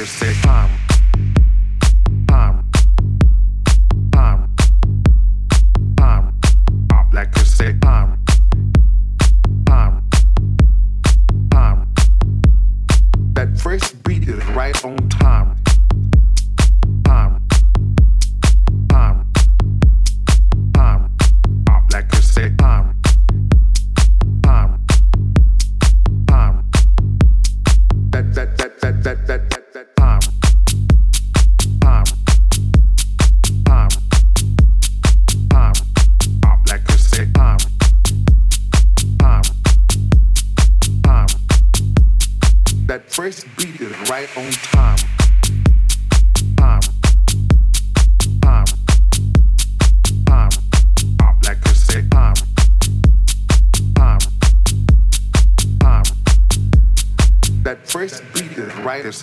Chris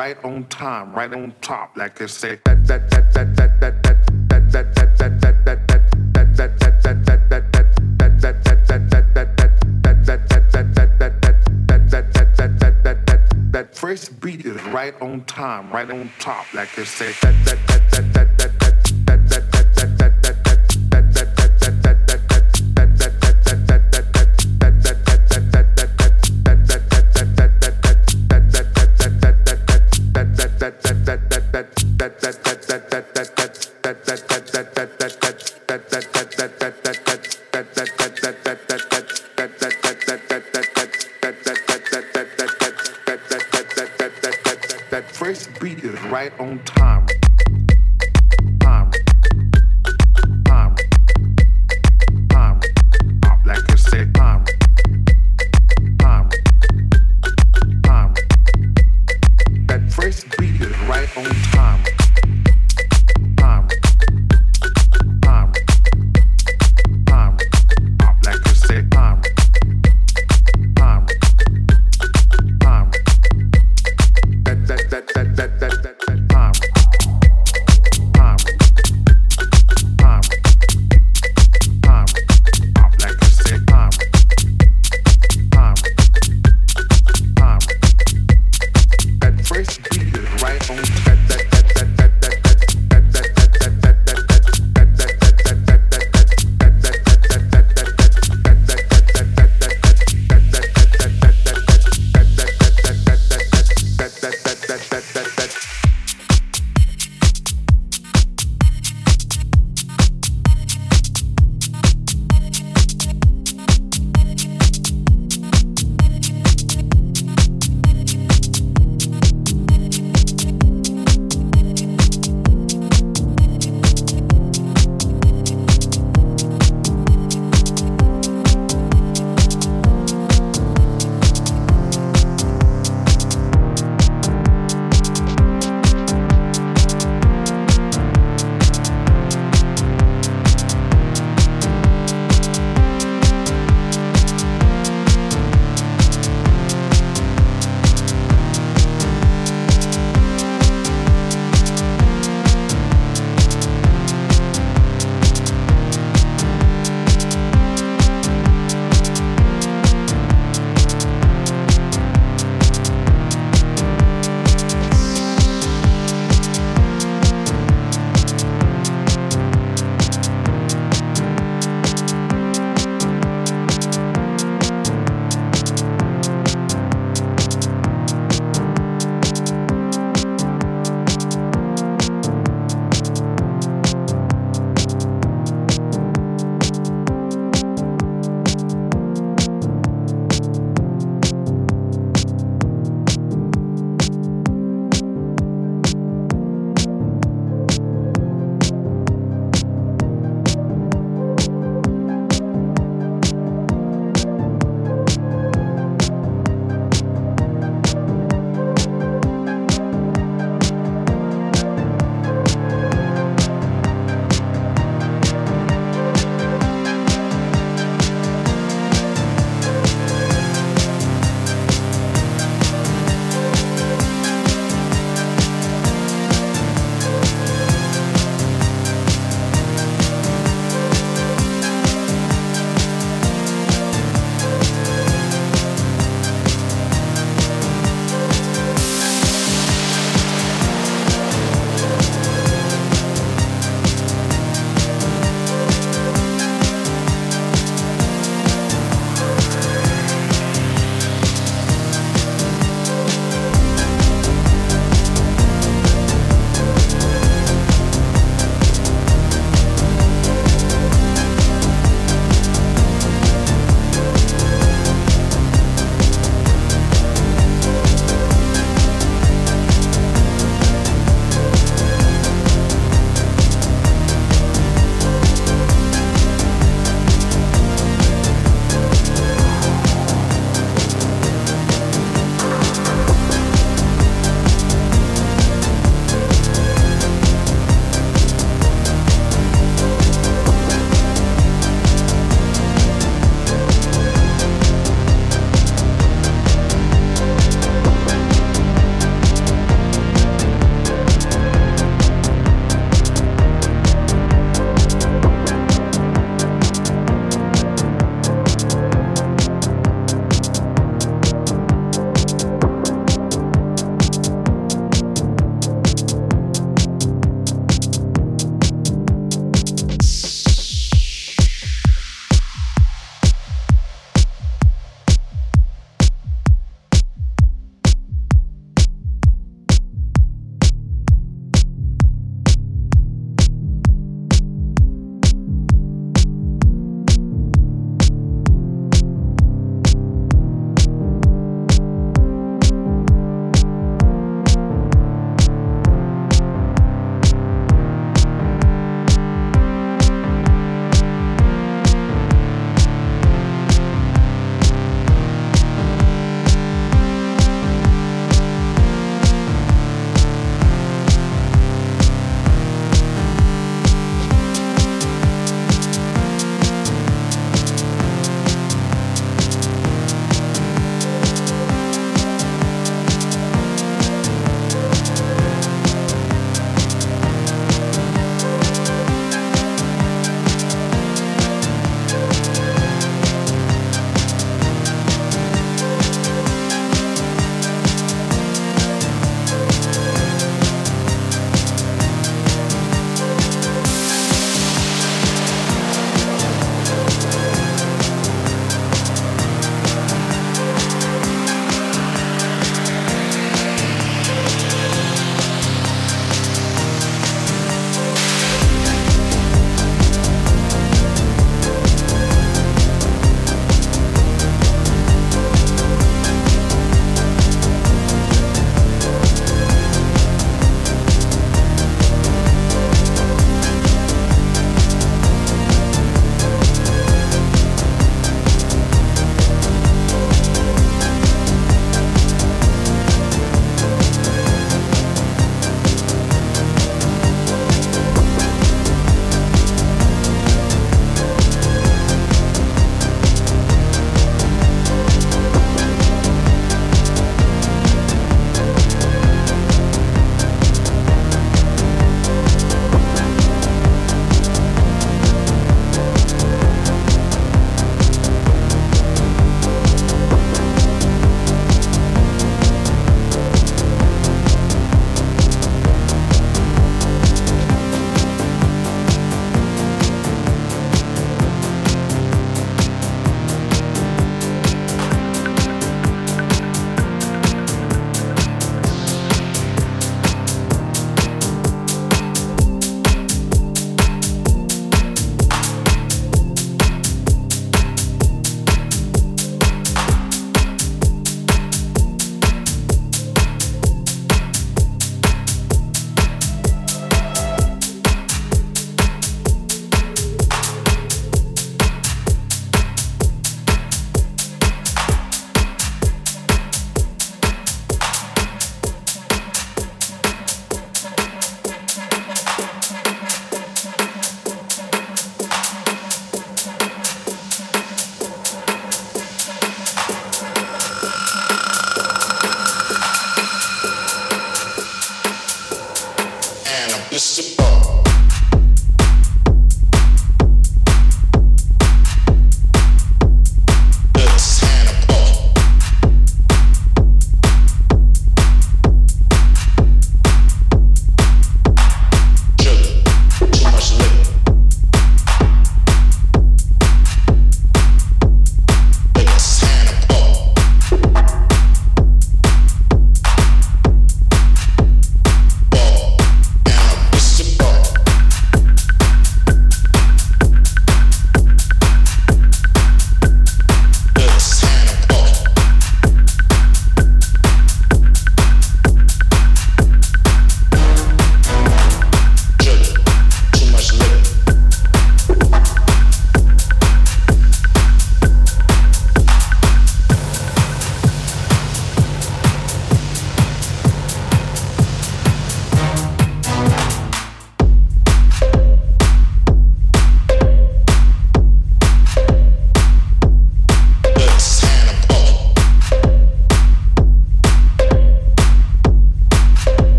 right on time, right on top, like I say that that that that that that that that that that that that that that that that that that that first beat is right on time, right on top, like I say that that that that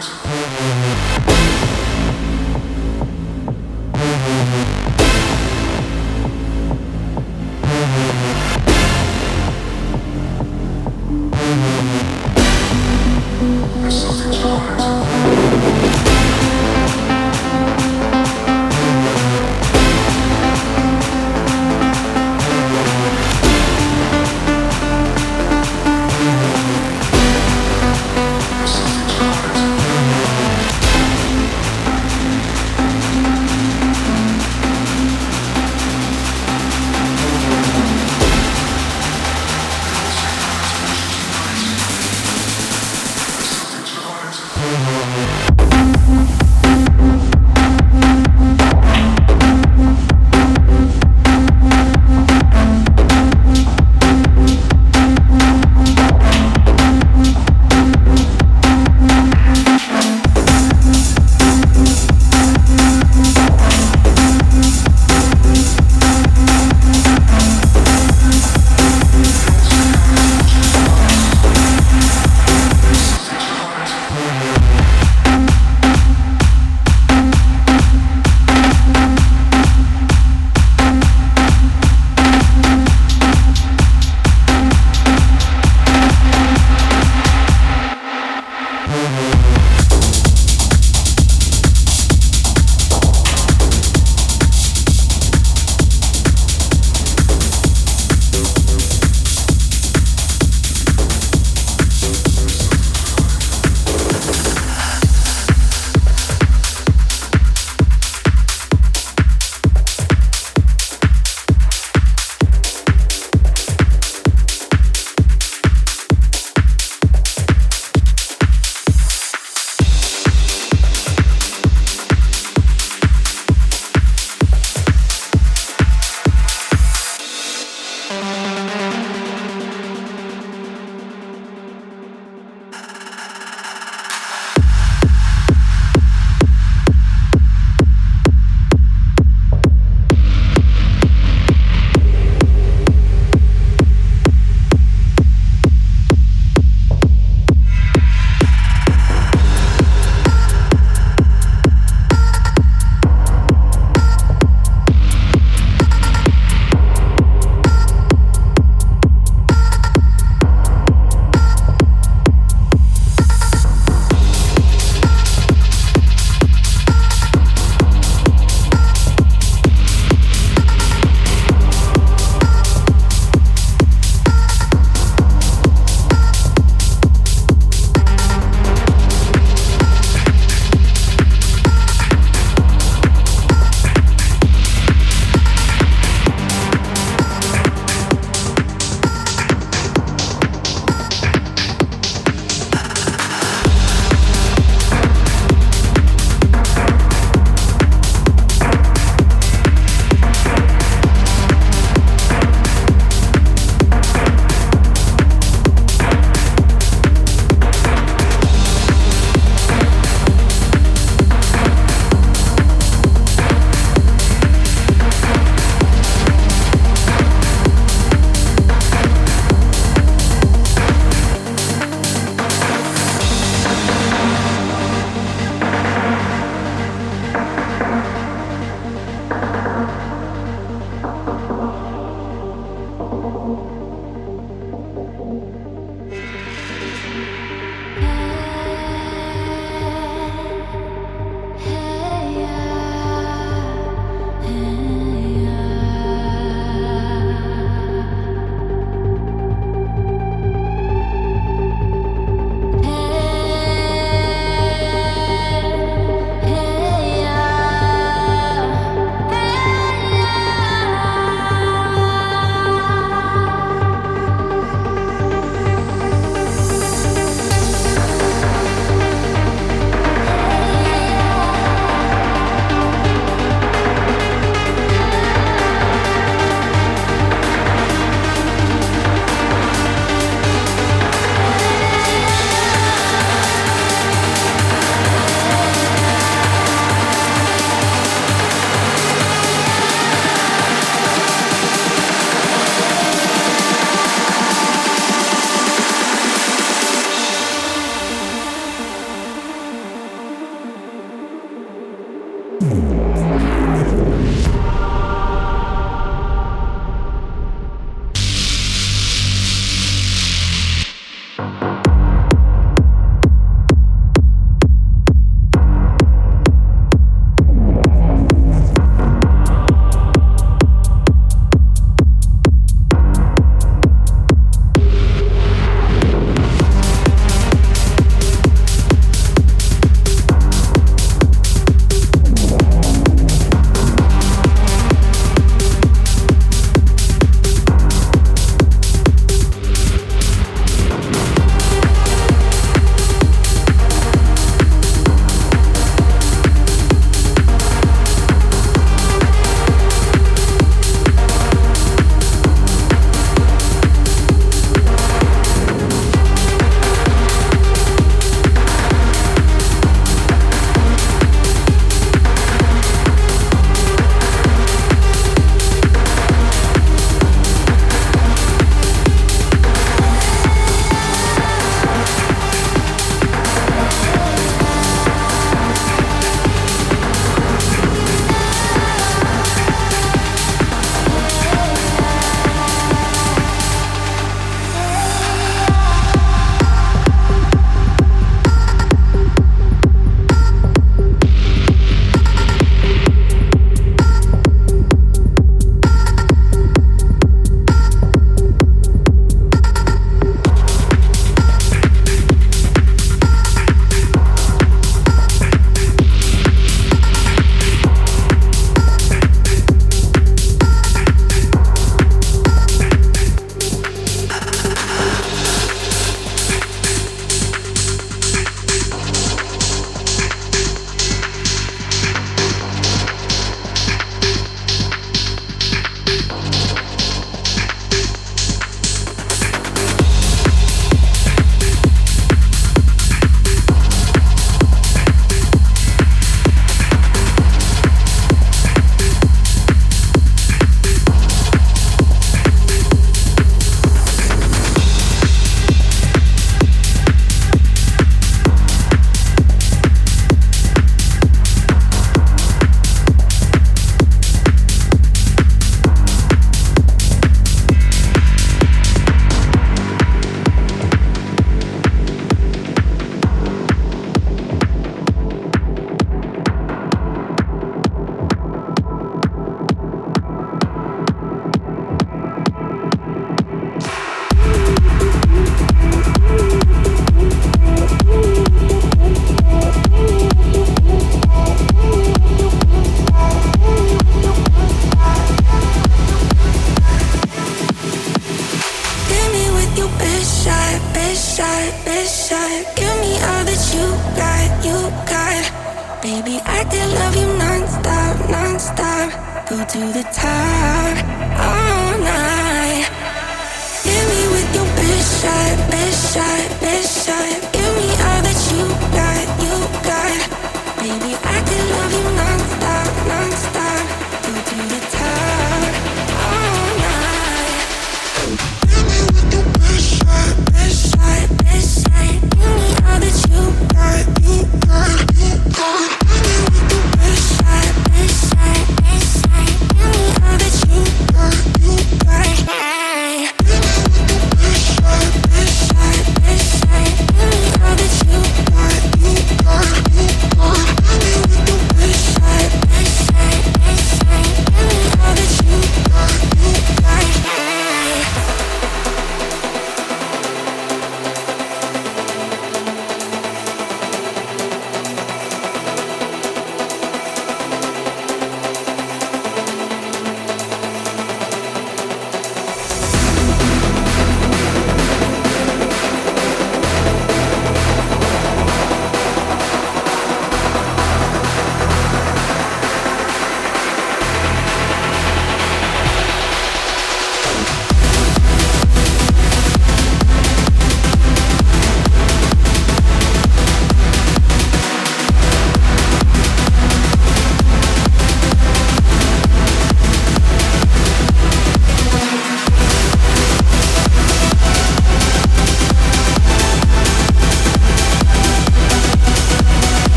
tarde.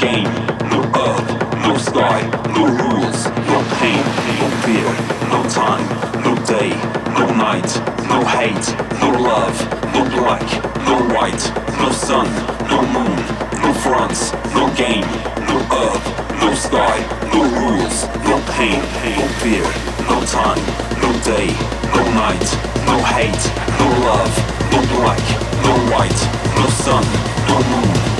game, no earth, no sky, no rules, no pain, no fear, no time, no day, no night, no hate, no love, no black, no white, no sun, no moon, no fronts, no game, no earth, no sky, no rules, no pain, no fear, no time, no day, no night, no hate, no love, no black, no white, no sun, no moon.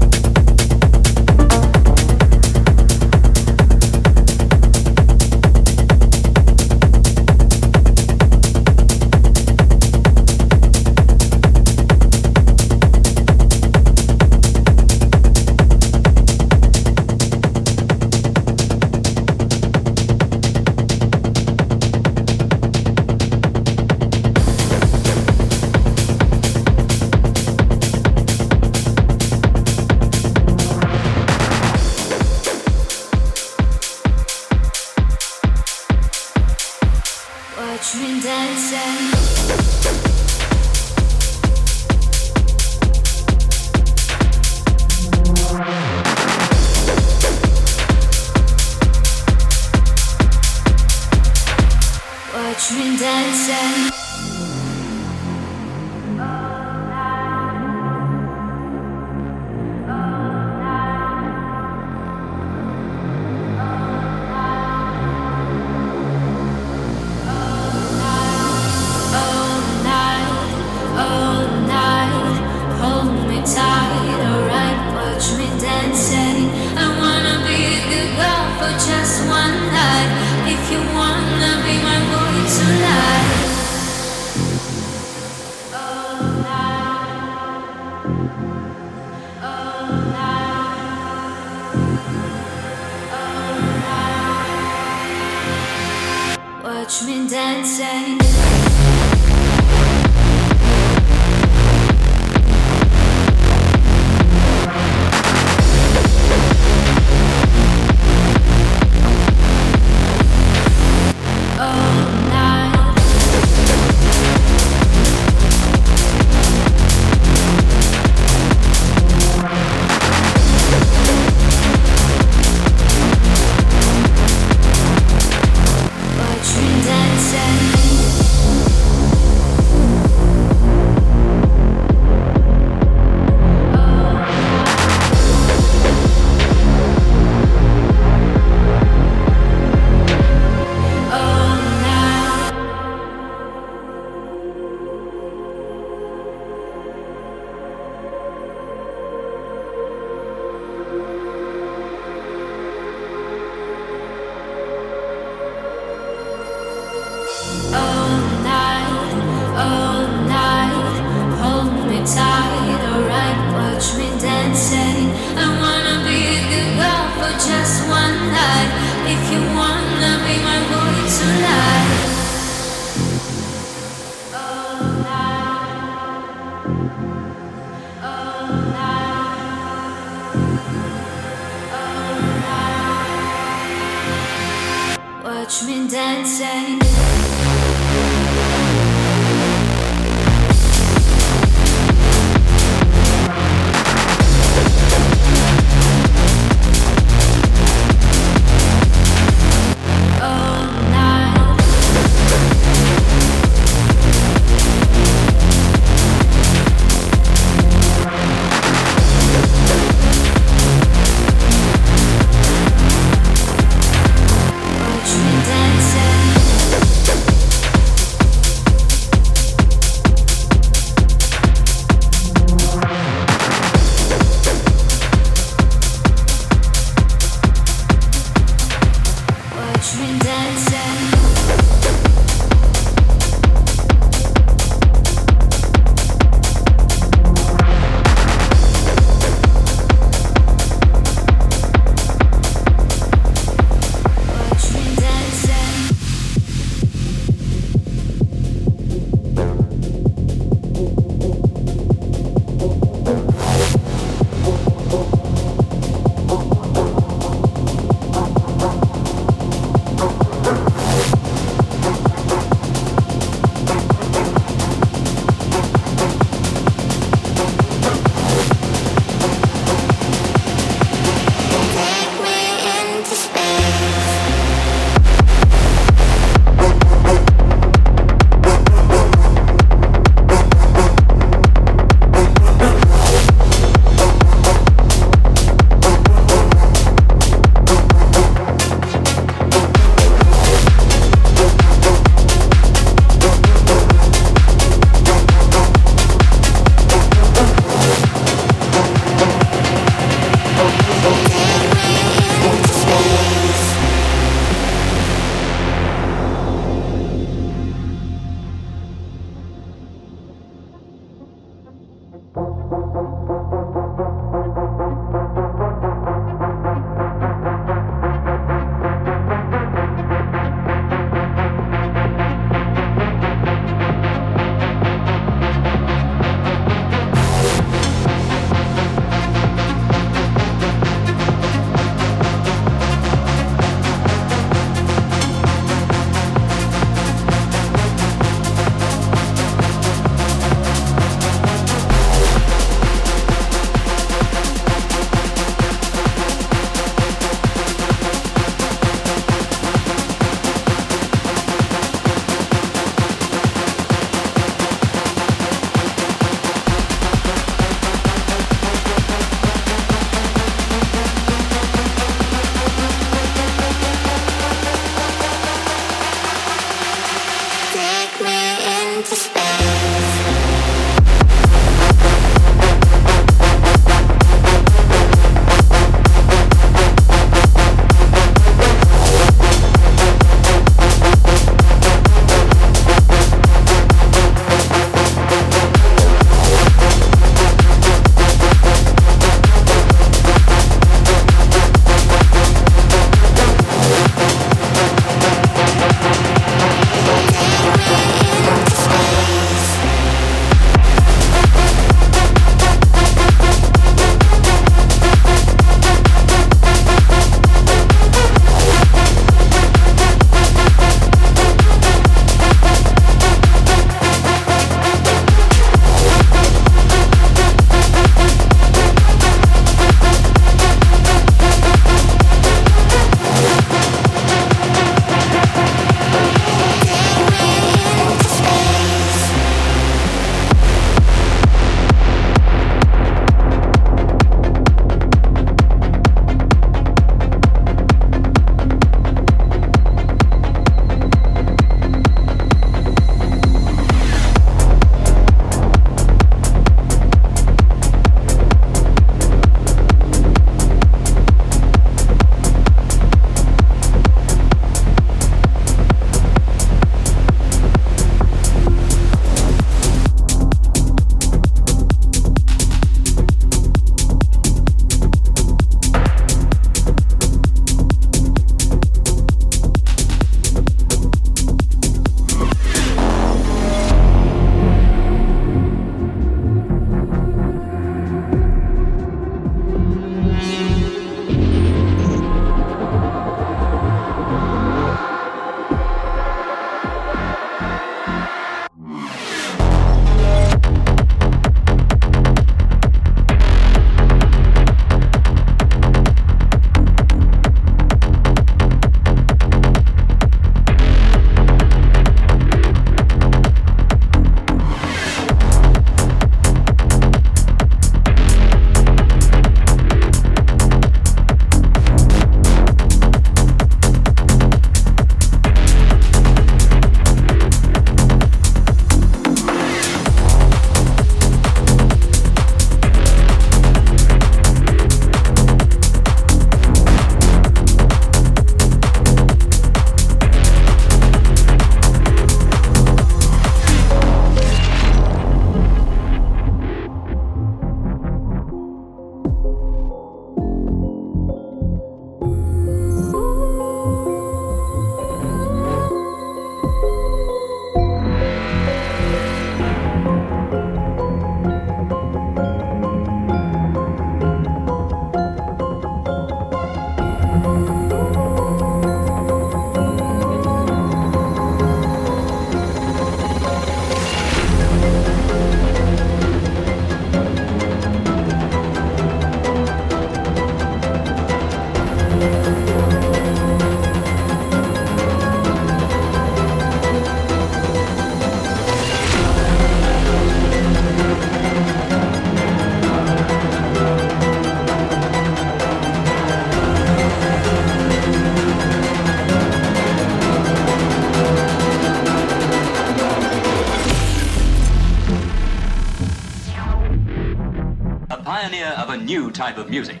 type of music.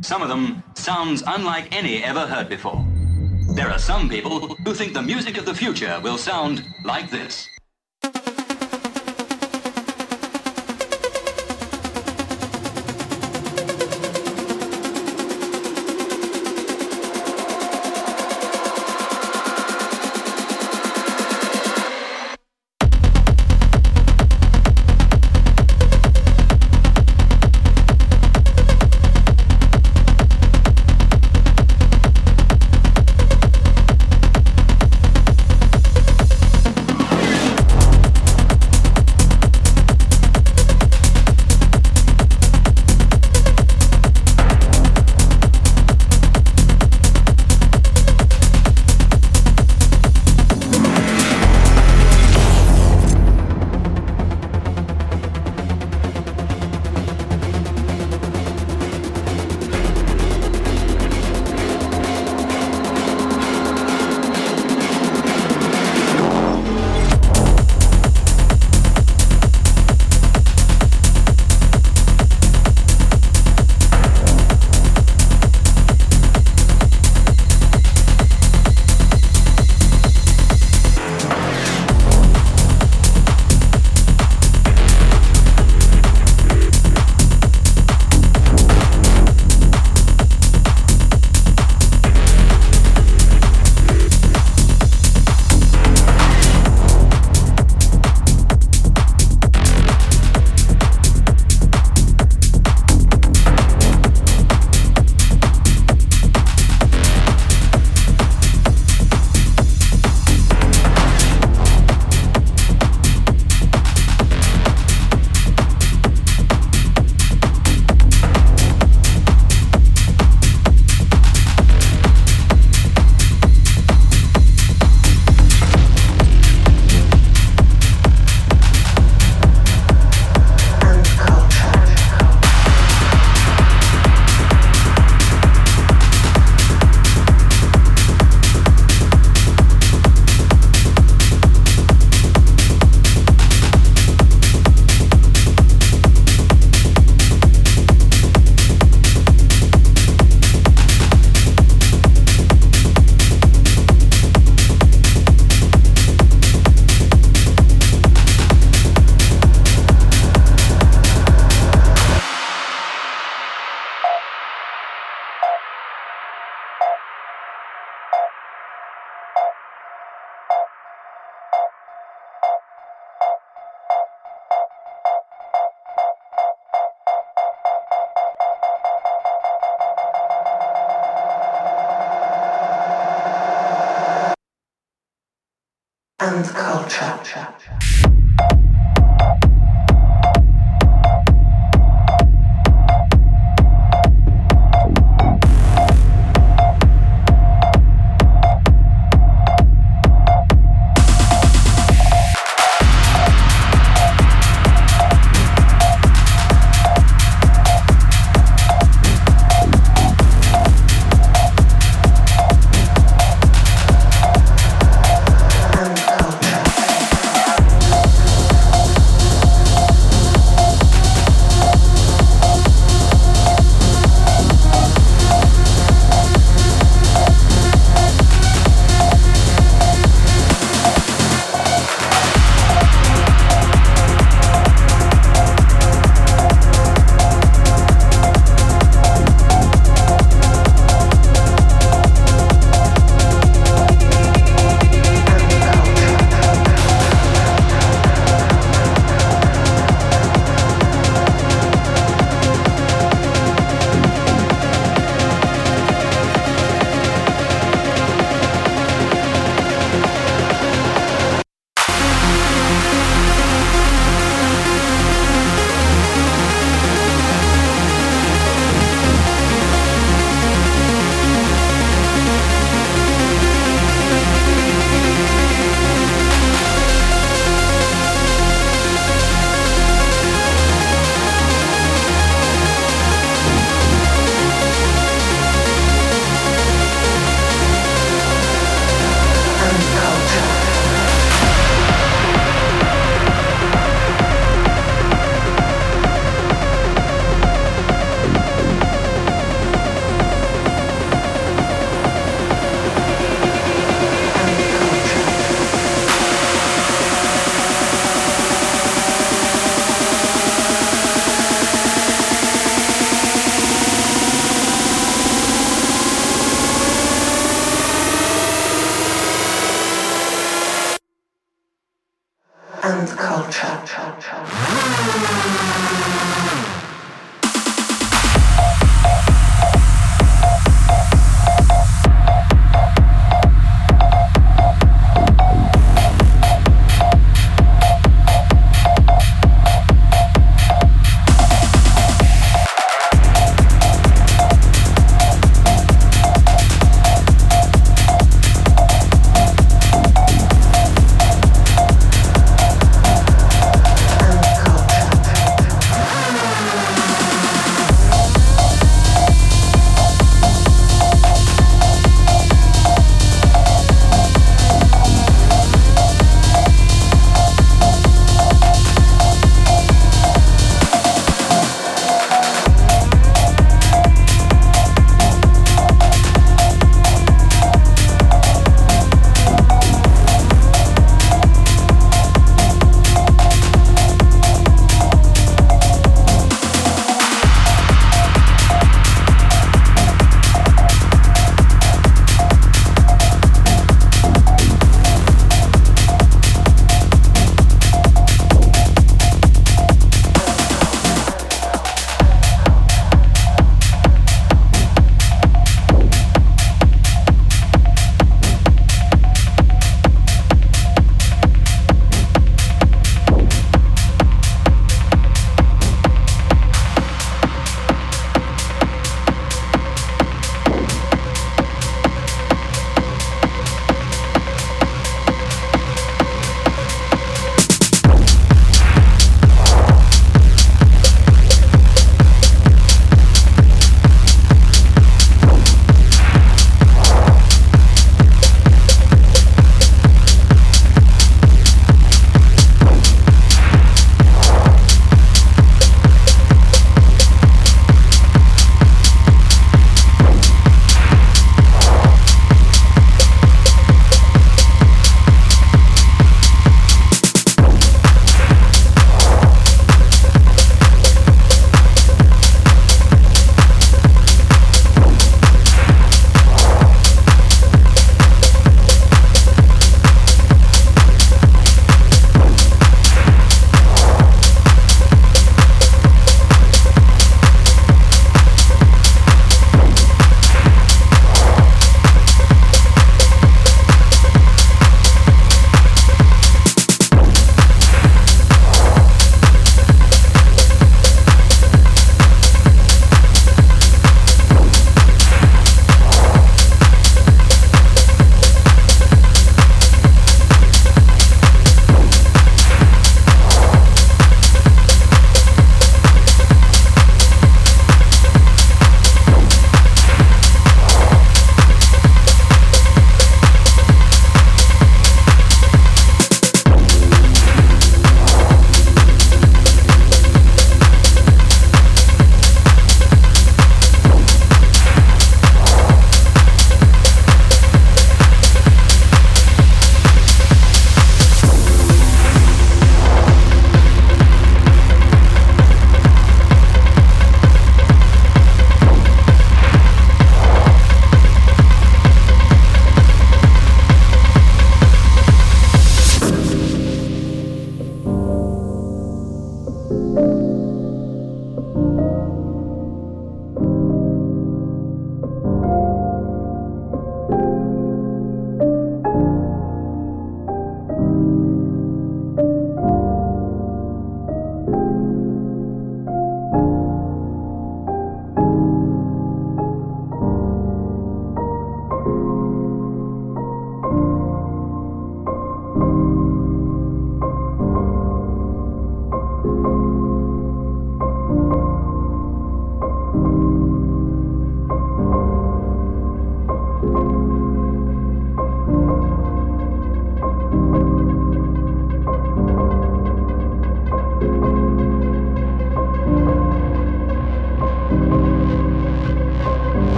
Some of them sounds unlike any ever heard before. There are some people who think the music of the future will sound like this. 吃啊吃啊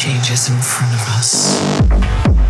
changes in front of us.